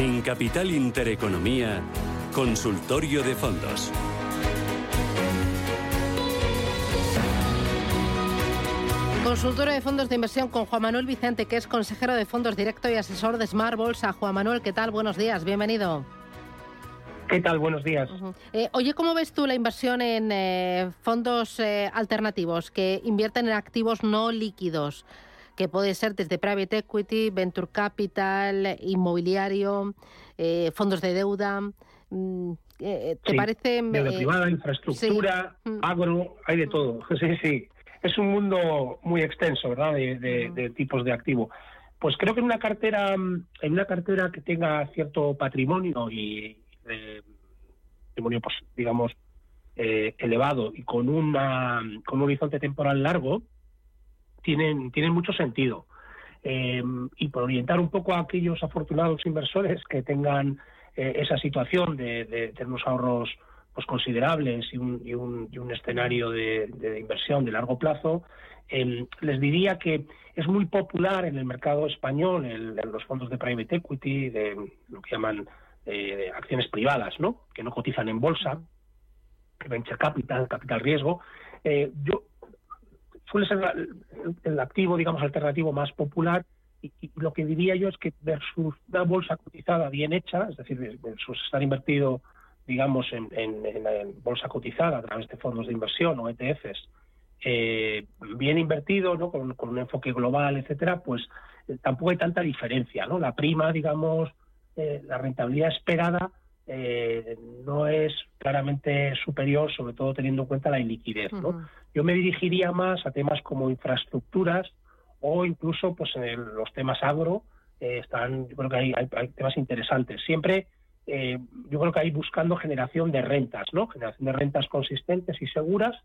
En Capital Intereconomía, Consultorio de Fondos. Consultorio de fondos de inversión con Juan Manuel Vicente, que es consejero de fondos directo y asesor de Smart Bolsa. Juan Manuel, ¿qué tal? Buenos días, bienvenido. ¿Qué tal? Buenos días. Eh, oye, ¿cómo ves tú la inversión en eh, fondos eh, alternativos que invierten en activos no líquidos? Que puede ser desde private equity, venture capital, inmobiliario, fondos de deuda. Mm, ¿Te parece? Deuda privada, infraestructura, mm. agro, hay de todo. Sí, sí. Es un mundo muy extenso, ¿verdad? De, de tipos de activo. Pues creo que en una cartera, en una cartera que tenga cierto patrimonio y, de patrimonio, pues, digamos, eh, elevado y con, una, con un horizonte temporal largo, tienen, tienen mucho sentido. Eh, y por orientar un poco a aquellos afortunados inversores que tengan eh, esa situación de, tener unos ahorros pues considerables y un, y un, y un escenario de, inversión de largo plazo, les diría que es muy popular en el mercado español, en, los fondos de private equity, de lo que llaman eh, acciones privadas, ¿no? Que no cotizan en bolsa, venture capital, capital riesgo. Eh, yo suele ser el, activo, digamos, alternativo más popular y, lo que diría yo es que versus una bolsa cotizada bien hecha, es decir, versus estar invertido, digamos, en, bolsa cotizada a través de fondos de inversión o ETFs, eh, bien invertido, ¿no? Con, un enfoque global, etcétera, pues eh, tampoco hay tanta diferencia, ¿no? La prima, digamos, eh, la rentabilidad esperada eh, no es claramente superior, sobre todo teniendo en cuenta la iliquidez. ¿no? Yo me dirigiría más a temas como infraestructuras o incluso pues en los temas agro. Eh, están, yo creo que hay, hay, temas interesantes. Siempre yo creo que hay buscando generación de rentas, ¿no? Generación de rentas consistentes y seguras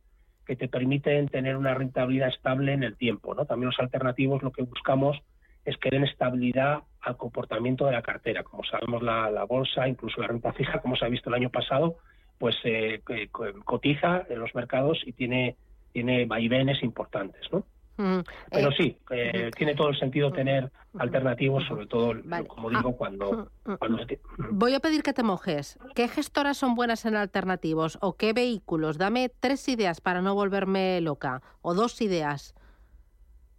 que te permiten tener una rentabilidad estable en el tiempo, ¿no? También los alternativos lo que buscamos es que den estabilidad al comportamiento de la cartera. Como sabemos, la, bolsa, incluso la renta fija, como se ha visto el año pasado, pues eh, cotiza en los mercados y tiene, tiene vaivenes importantes, ¿no? Mm, Pero eh, sí, eh, tiene todo el sentido tener alternativos, sobre todo, como digo, ah, cuando, mm, mm, Voy a pedir que te mojes. ¿Qué gestoras son buenas en alternativos o qué vehículos? Dame tres ideas para no volverme loca, o dos ideas.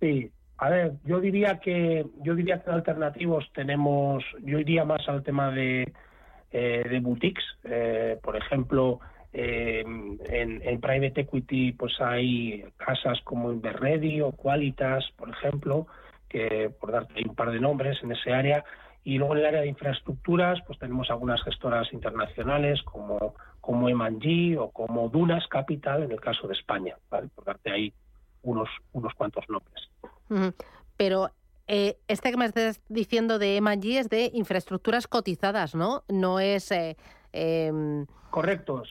Sí, a ver, yo diría que yo diría que alternativos tenemos, yo iría más al tema de, eh, de boutiques, eh, por ejemplo, eh, en, en, private equity pues hay casas como Inverready o Qualitas, por ejemplo, que por darte un par de nombres en ese área, y luego en el área de infraestructuras pues tenemos algunas gestoras internacionales como como M&G o como Dunas Capital en el caso de España, ¿vale? por darte ahí unos unos cuantos nombres. Pero eh, este que me estás diciendo de M&G es de infraestructuras cotizadas, ¿no? No es... Eh, em, Correcto,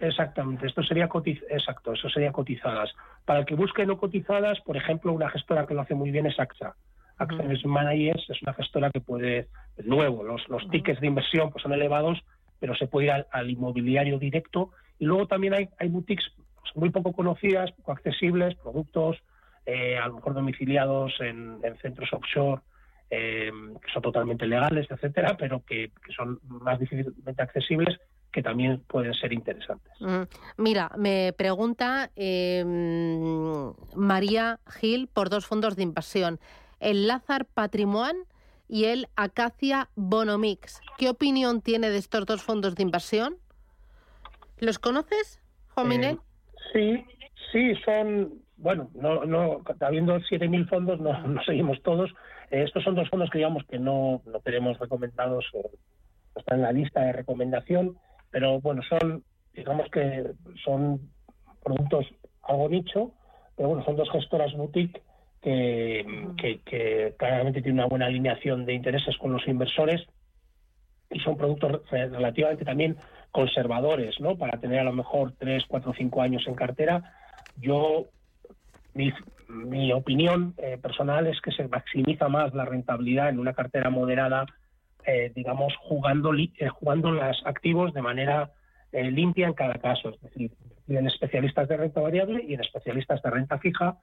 exactamente. Esto sería exacto, eso sería cotizadas. Para el que busque no cotizadas, por ejemplo, una gestora que lo hace muy bien es AXA. AXA es Managers es una gestora que puede, de nuevo, los, los tickets de inversión pues son elevados, pero se puede ir al, inmobiliario directo. Y luego también hay, hay boutiques muy poco conocidas, poco accesibles, productos eh, a lo mejor domiciliados en, centros offshore eh, que son totalmente legales, etcétera, pero que, son más difícilmente accesibles que también pueden ser interesantes. Mm, mira, me pregunta eh, María Gil por dos fondos de inversión, el Lazar Patrimoine y el Acacia Bonomix. ¿Qué opinión tiene de estos dos fondos de inversión? ¿Los conoces, Juan Minet? Sí, sí, son bueno, no, no, habiendo 7.000 fondos, no, no seguimos todos. Eh, estos son dos fondos que digamos que no, no tenemos recomendados, o están en la lista de recomendación, pero bueno, son, digamos que son productos algo nicho, pero bueno, son dos gestoras boutique que, que, claramente tienen una buena alineación de intereses con los inversores y son productos relativamente también conservadores, ¿no? Para tener a lo mejor 3, 4, 5 años en cartera. Yo, mi, opinión eh, personal es que se maximiza más la rentabilidad en una cartera moderada, eh, digamos, jugando, eh, jugando los activos de manera limpia en cada caso, es decir, en especialistas de renta variable y en especialistas de renta fija,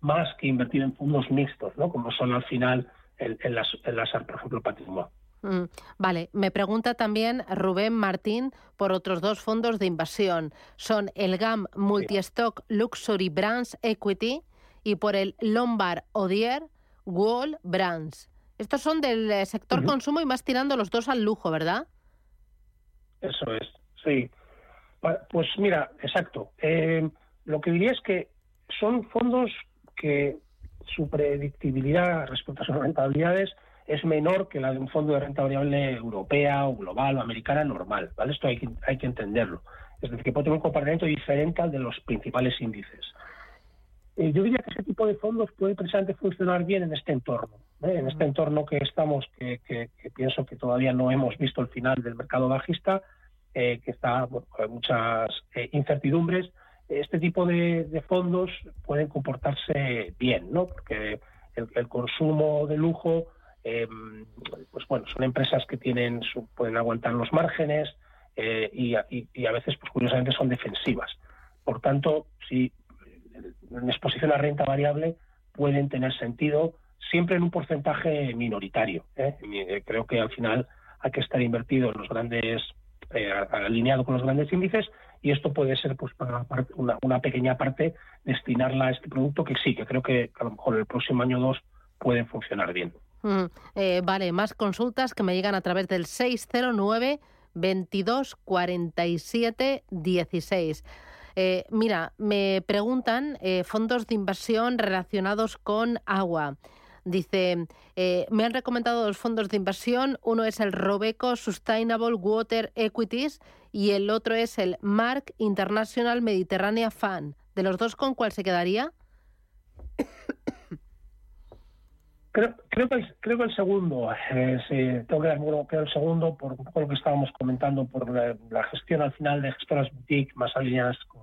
más que invertir en fondos mixtos, ¿no? Como son al final en, las, en las, por ejemplo, patrimonio. Mm, vale, me pregunta también Rubén Martín por otros dos fondos de inversión. Son el GAM Multi-Stock Luxury Brands Equity y por el Lombard Odier Wall Brands. Estos son del eh, sector consumo y más tirando los dos al lujo, ¿verdad? Eso es, sí. Pues mira, exacto. Eh, lo que diría es que son fondos que su predictibilidad respecto a sus rentabilidades es menor que la de un fondo de renta variable europea o global o americana normal, ¿vale? Esto hay que, hay que entenderlo. Es decir, que puede tener un comportamiento diferente al de los principales índices. Eh, yo diría que ese tipo de fondos puede precisamente funcionar bien en este entorno, ¿eh? en este entorno que estamos, que, pienso que todavía no hemos visto el final del mercado bajista, eh, que está con muchas incertidumbres. Este tipo de, fondos pueden comportarse bien, ¿no? Porque el consumo de lujo eh, pues bueno, son empresas que tienen pueden aguantar los márgenes eh, y, a veces, pues curiosamente, son defensivas. Por tanto, si en exposición a renta variable pueden tener sentido siempre en un porcentaje minoritario. ¿eh? Eh, creo que al final hay que estar invertido en los grandes, alineado con los grandes índices y esto puede ser pues una, pequeña parte destinarla a este producto que sí, que creo que a lo mejor el próximo año o dos pueden funcionar bien. Eh, vale, más consultas que me llegan a través del 609 22 47 16. mira, me preguntan eh, fondos de inversión relacionados con agua. Dice, eh, me han recomendado dos fondos de inversión. Uno es el Robeco Sustainable Water Equities y el otro es el Mark International Mediterranean Fund. ¿De los dos con cuál se quedaría? Creo, creo, que, el, creo que el segundo, eh, tengo que dar el segundo por lo que estábamos comentando, por la, gestión al final de gestoras boutique más alineadas con,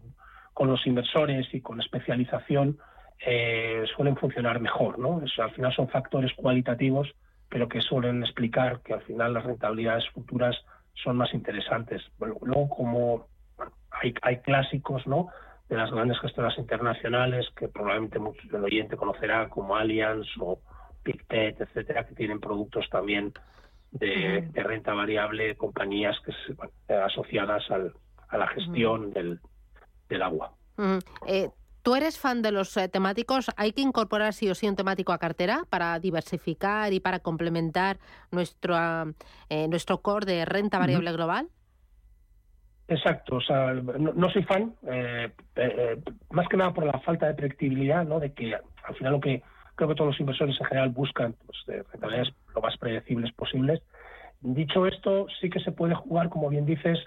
con los inversores y con especialización, eh, suelen funcionar mejor. ¿no? al final son factores cualitativos, pero que suelen explicar que al final las rentabilidades futuras son más interesantes. luego, como hay, hay clásicos, ¿no? de las grandes gestoras internacionales que probablemente muchos del oyente conocerá como Allianz o, PicPet, etcétera, que tienen productos también de, renta variable, compañías que se, asociadas al, a la gestión del, del, agua. Eh, ¿Tú eres fan de los eh, temáticos? ¿Hay que incorporar sí o sí un temático a cartera para diversificar y para complementar nuestro, eh, nuestro core de renta variable global? Exacto, o sea, no, soy fan, más que nada por la falta de predictibilidad, ¿no? De que al final lo que creo que todos los inversores en general buscan pues, rentabilidades lo más predecibles posibles. Dicho esto, sí que se puede jugar, como bien dices,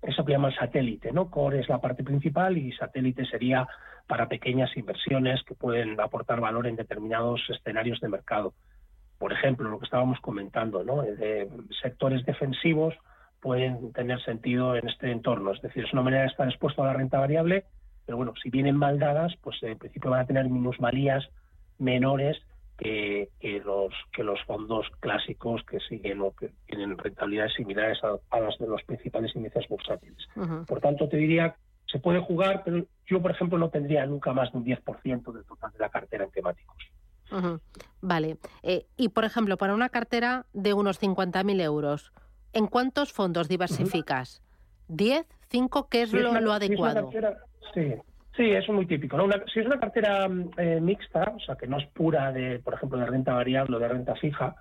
eso que llaman satélite, ¿no? Core es la parte principal y satélite sería para pequeñas inversiones que pueden aportar valor en determinados escenarios de mercado. Por ejemplo, lo que estábamos comentando, ¿no? De sectores defensivos pueden tener sentido en este entorno. Es decir, es una manera de estar expuesto a la renta variable, pero bueno, si vienen mal dadas, pues en principio van a tener minusvalías menores que, los que los fondos clásicos que siguen o que tienen rentabilidades similares a, las de los principales índices bursátiles. Por tanto, te diría, se puede jugar, pero yo, por ejemplo, no tendría nunca más de un 10% del total de la cartera en temáticos. Vale. Eh, y, por ejemplo, para una cartera de unos 50.000 euros, ¿en cuántos fondos diversificas? ¿10? ¿5? ¿Qué es, lo, adecuado? sí, Sí, eso es muy típico. si es una cartera mm, eh, mixta, o sea, que no es pura de, por ejemplo, de renta variable o de renta fija,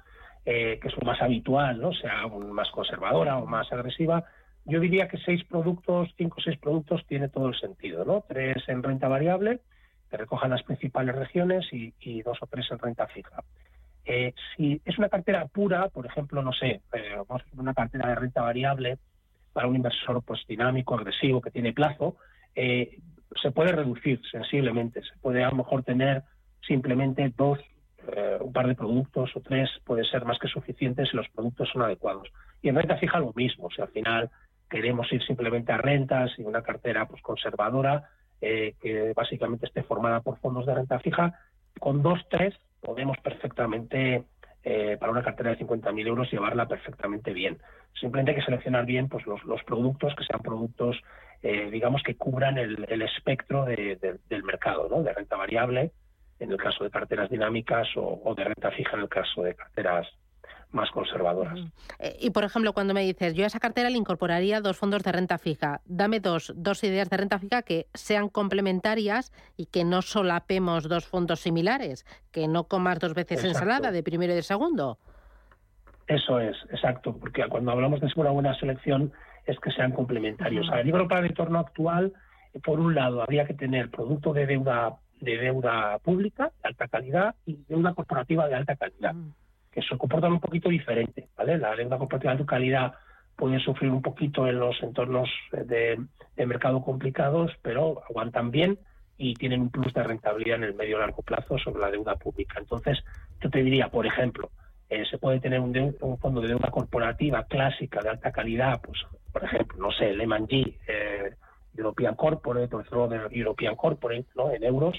eh, que es lo más habitual, ¿no? sea más conservadora o más agresiva, yo diría que seis productos, cinco o seis productos tiene todo el sentido, ¿no? Tres en renta variable, que recojan las principales regiones, y, dos o tres en renta fija. Eh, si es una cartera pura, por ejemplo, no sé, vamos a una cartera de renta variable para un inversor pues dinámico, agresivo, que tiene plazo, se puede reducir sensiblemente. Se puede a lo mejor tener simplemente dos, eh, un par de productos o tres, puede ser más que suficiente si los productos son adecuados. Y en renta fija lo mismo, si al final queremos ir simplemente a rentas y una cartera pues conservadora eh, que básicamente esté formada por fondos de renta fija, con dos, tres podemos perfectamente eh, para una cartera de 50.000 euros llevarla perfectamente bien. Simplemente hay que seleccionar bien pues los, los productos, que sean productos, eh, digamos, que cubran el, espectro del mercado, ¿no? de renta variable, en el caso de carteras dinámicas, o, de renta fija en el caso de carteras más conservadoras. Eh, y, por ejemplo, cuando me dices, yo a esa cartera le incorporaría dos fondos de renta fija, dame dos, dos ideas de renta fija que sean complementarias y que no solapemos dos fondos similares, que no comas dos veces ensalada de primero y de segundo. Eso es, exacto, porque cuando hablamos de una buena selección es que sean complementarios. A ver, yo creo para el entorno actual, por un lado, habría que tener producto de deuda de deuda pública de alta calidad y deuda corporativa de alta calidad que se comportan un poquito diferente, ¿vale? La deuda corporativa de calidad puede sufrir un poquito en los entornos de, mercado complicados, pero aguantan bien y tienen un plus de rentabilidad en el medio largo plazo sobre la deuda pública. Entonces, yo te diría, por ejemplo, eh, se puede tener un, fondo de deuda corporativa clásica de alta calidad, pues, por ejemplo, no sé, Lehman G, eh, European Corporate o el European Corporate, ¿no? En euros.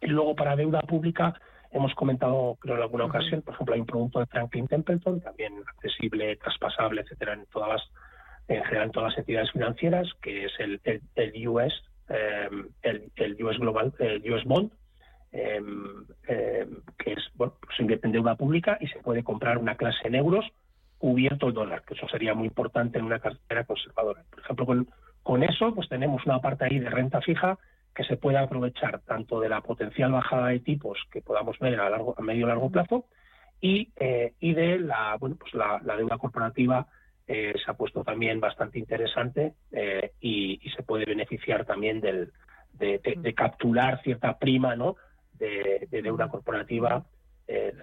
Y luego para deuda pública, Hemos comentado, creo, en alguna ocasión, por ejemplo, hay un producto de Franklin Templeton, también accesible, traspasable, etcétera, en todas las, en general en todas las entidades financieras, que es el, el, US, el, US eh, Global, el US Bond, em, em, que es, bueno, pues invierte en deuda pública y se puede comprar una clase en euros cubierto el dólar, que eso sería muy importante en una cartera conservadora. Por ejemplo, con, con eso, pues tenemos una parte ahí de renta fija que se pueda aprovechar tanto de la potencial bajada de tipos que podamos ver a, largo, a medio largo plazo y, eh, y de la, bueno, pues la, deuda corporativa eh, se ha puesto también bastante interesante eh, y, se puede beneficiar también del, de, capturar cierta prima ¿no? de, deuda corporativa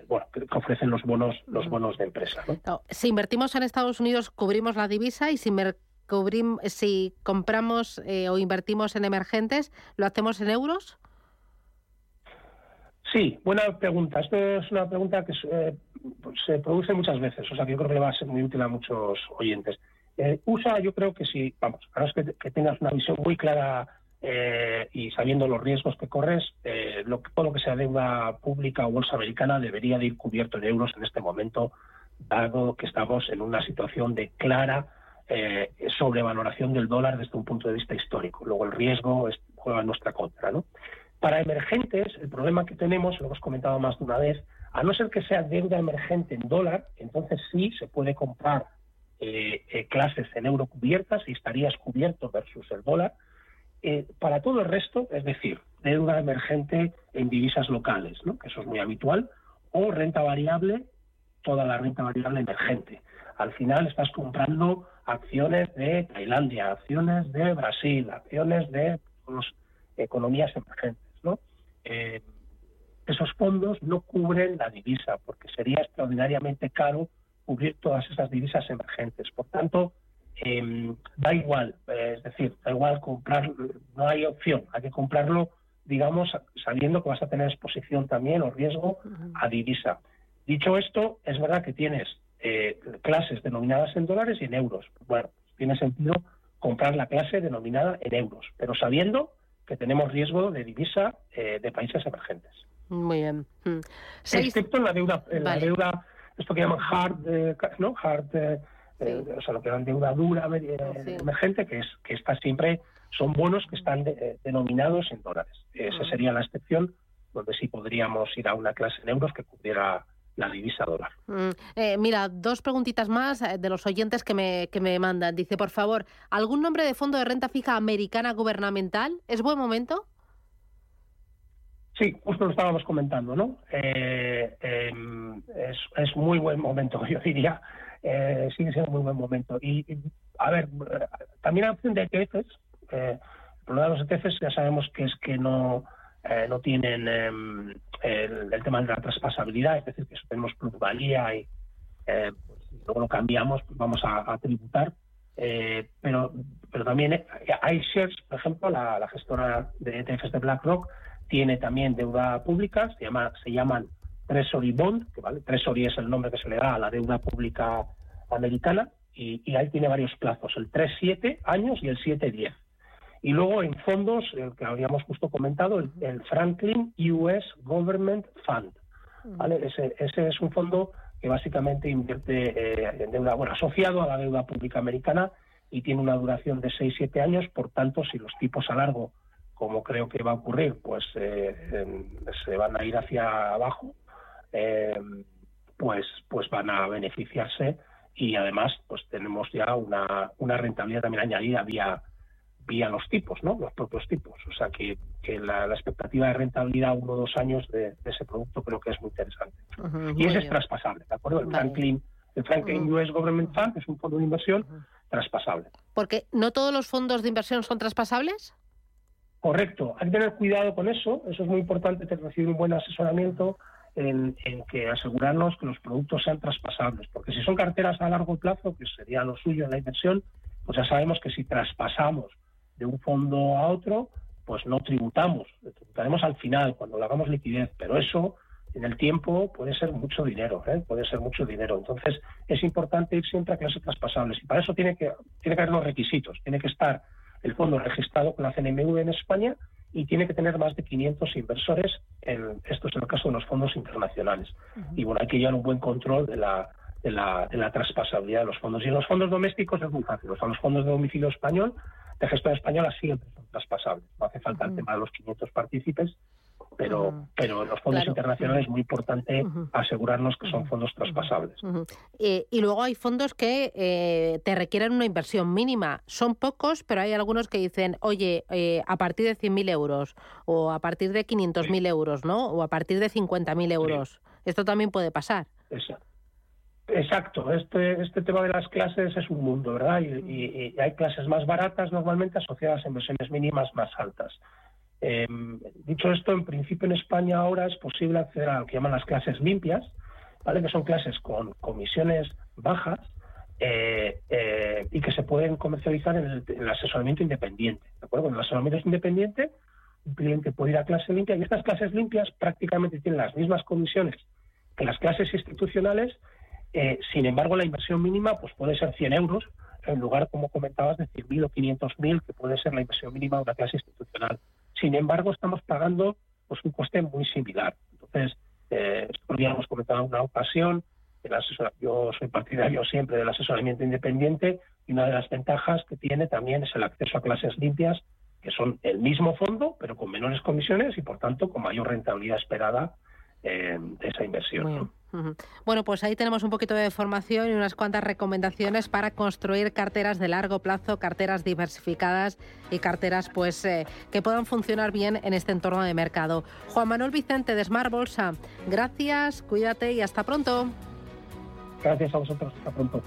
bueno, que ofrecen los bonos los bonos de empresa. si invertimos en Estados Unidos, cubrimos la divisa y si si compramos eh, o invertimos en emergentes, ¿lo hacemos en euros? Sí, buena pregunta. Esto es una pregunta que eh, se produce muchas veces, o sea que yo creo que le va a ser muy útil a muchos oyentes. Eh, USA, yo creo que si, vamos, a es que, tengas una visión muy clara y sabiendo los riesgos que corres, lo, todo lo que sea deuda pública o bolsa americana debería de ir cubierto en euros en este momento, dado que estamos en una situación de clara eh, sobrevaloración del dólar desde un punto de vista histórico. Luego el riesgo juega en nuestra contra. ¿no? Para emergentes, el problema que tenemos, lo hemos comentado más de una vez, a no ser que sea deuda emergente en dólar, entonces sí se puede comprar eh, eh, clases en euro cubiertas y estarías cubierto versus el dólar. Eh, para todo el resto, es decir, deuda emergente en divisas locales, ¿no? que eso es muy habitual, o renta variable, toda la renta variable emergente. Al final estás comprando acciones de Tailandia, acciones de Brasil, acciones de economías emergentes. ¿no? Eh, esos fondos no cubren la divisa porque sería extraordinariamente caro cubrir todas esas divisas emergentes. Por tanto, em, da igual, eh, es decir, da igual comprar, no hay opción, hay que comprarlo, digamos, sabiendo que vas a tener exposición también o riesgo a divisa. Dicho esto, es verdad que tienes eh, clases denominadas en dólares y en euros. Bueno, tiene sentido comprar la clase denominada en euros, pero sabiendo que tenemos riesgo de divisa eh, de países emergentes. Muy bien. Hmm. Excepto en la deuda, en la deuda, esto que llaman hard, ¿no? Hard, o sea, lo que llaman deuda dura emergente, que es que está siempre son bonos que están denominados en dólares. Esa sería la excepción donde sí podríamos ir a una clase en euros que cubriera la divisa dólar. Mm, eh, mira, dos preguntitas más eh, de los oyentes que me, que me mandan. Dice, por favor, ¿algún nombre de fondo de renta fija americana gubernamental? ¿Es buen momento? Sí, justo lo estábamos comentando, ¿no? Eh, em, es, muy buen momento, yo diría. Eh, sigue siendo muy buen momento. Y, a ver, también hay opción de ETFs. el problema de los ETFs ya sabemos que es que no eh, no tienen em, el, tema de la traspasabilidad, es decir, que tenemos plusvalía y eh, pues, luego lo cambiamos, pues vamos a, tributar. Eh, pero, pero también iShares, por ejemplo, la, gestora de ETFs de BlackRock, tiene también deuda pública, se, llama, se llaman Treasury Bond, que vale, Treasury es el nombre que se le da a la deuda pública americana, y, ahí tiene varios plazos, el 3-7 años y el 7-10. Y luego en fondos, el que habíamos justo comentado, el, Franklin US Government Fund. ¿vale? Ese, ese es un fondo que básicamente invierte eh, en deuda, bueno, asociado a la deuda pública americana y tiene una duración de 6-7 años, por tanto, si los tipos a largo, como creo que va a ocurrir, pues eh, se van a ir hacia abajo, eh, pues, pues van a beneficiarse y además pues tenemos ya una, una rentabilidad también añadida vía vía los tipos, ¿no? Los propios tipos. O sea que, que la, expectativa de rentabilidad uno o dos años de, ese producto creo que es muy interesante. y ese es traspasable, ¿de acuerdo? El Franklin, el Franklin US Government Fund es un fondo de inversión traspasable. Porque no todos los fondos de inversión son traspasables. Correcto, hay que tener cuidado con eso, eso es muy importante, recibir un buen asesoramiento en, que asegurarnos que los productos sean traspasables, porque si son carteras a largo plazo, que sería lo suyo en la inversión, pues ya sabemos que si traspasamos de un fondo a otro, pues no tributamos, tributaremos al final, cuando le hagamos liquidez, pero eso en el tiempo puede ser mucho dinero, ¿eh? puede ser mucho dinero. Entonces es importante ir siempre a clases traspasables y para eso tiene que, tiene que haber los requisitos, tiene que estar el fondo registrado con la CNMV en España y tiene que tener más de 500 inversores, en, esto es el caso de los fondos internacionales. Y bueno, hay que llevar un buen control de la, de la, de la traspasabilidad de los fondos. Y en los fondos domésticos es muy fácil, o sea, los fondos de domicilio español de gestión española siempre son traspasables. No hace falta el tema de los 500 partícipes, pero, pero en los fondos internacionales es muy importante asegurarnos que son fondos traspasables. Eh, y luego hay fondos que eh, te requieren una inversión mínima. Son pocos, pero hay algunos que dicen, oye, eh, a partir de 100.000 euros, o a partir de 500.000 euros, ¿no? O a partir de 50.000 euros. Esto también puede pasar. Exacto. Exacto, este, este tema de las clases es un mundo, ¿verdad? Y, hay clases más baratas normalmente asociadas a inversiones mínimas más altas. Em, dicho esto, en principio en España ahora es posible acceder a lo que llaman las clases limpias, ¿vale? Que son clases con comisiones bajas eh, eh, y que se pueden comercializar en el, asesoramiento independiente, ¿de acuerdo? En el asesoramiento independiente, un cliente puede ir a clase limpia y estas clases limpias prácticamente tienen las mismas comisiones que las clases institucionales eh, sin embargo, la inversión mínima pues puede ser 100 euros, en lugar, como comentabas, de 100.000 o 500.000, que puede ser la inversión mínima de una clase institucional. Sin embargo, estamos pagando pues un coste muy similar. Entonces, eh, hemos comentado en una ocasión, el yo soy partidario siempre del asesoramiento independiente y una de las ventajas que tiene también es el acceso a clases limpias, que son el mismo fondo, pero con menores comisiones y, por tanto, con mayor rentabilidad esperada eh, de esa inversión. Bueno, pues ahí tenemos un poquito de formación y unas cuantas recomendaciones para construir carteras de largo plazo, carteras diversificadas y carteras pues eh, que puedan funcionar bien en este entorno de mercado. Juan Manuel Vicente de Smart Bolsa, gracias, cuídate y hasta pronto. Gracias a vosotros, hasta pronto.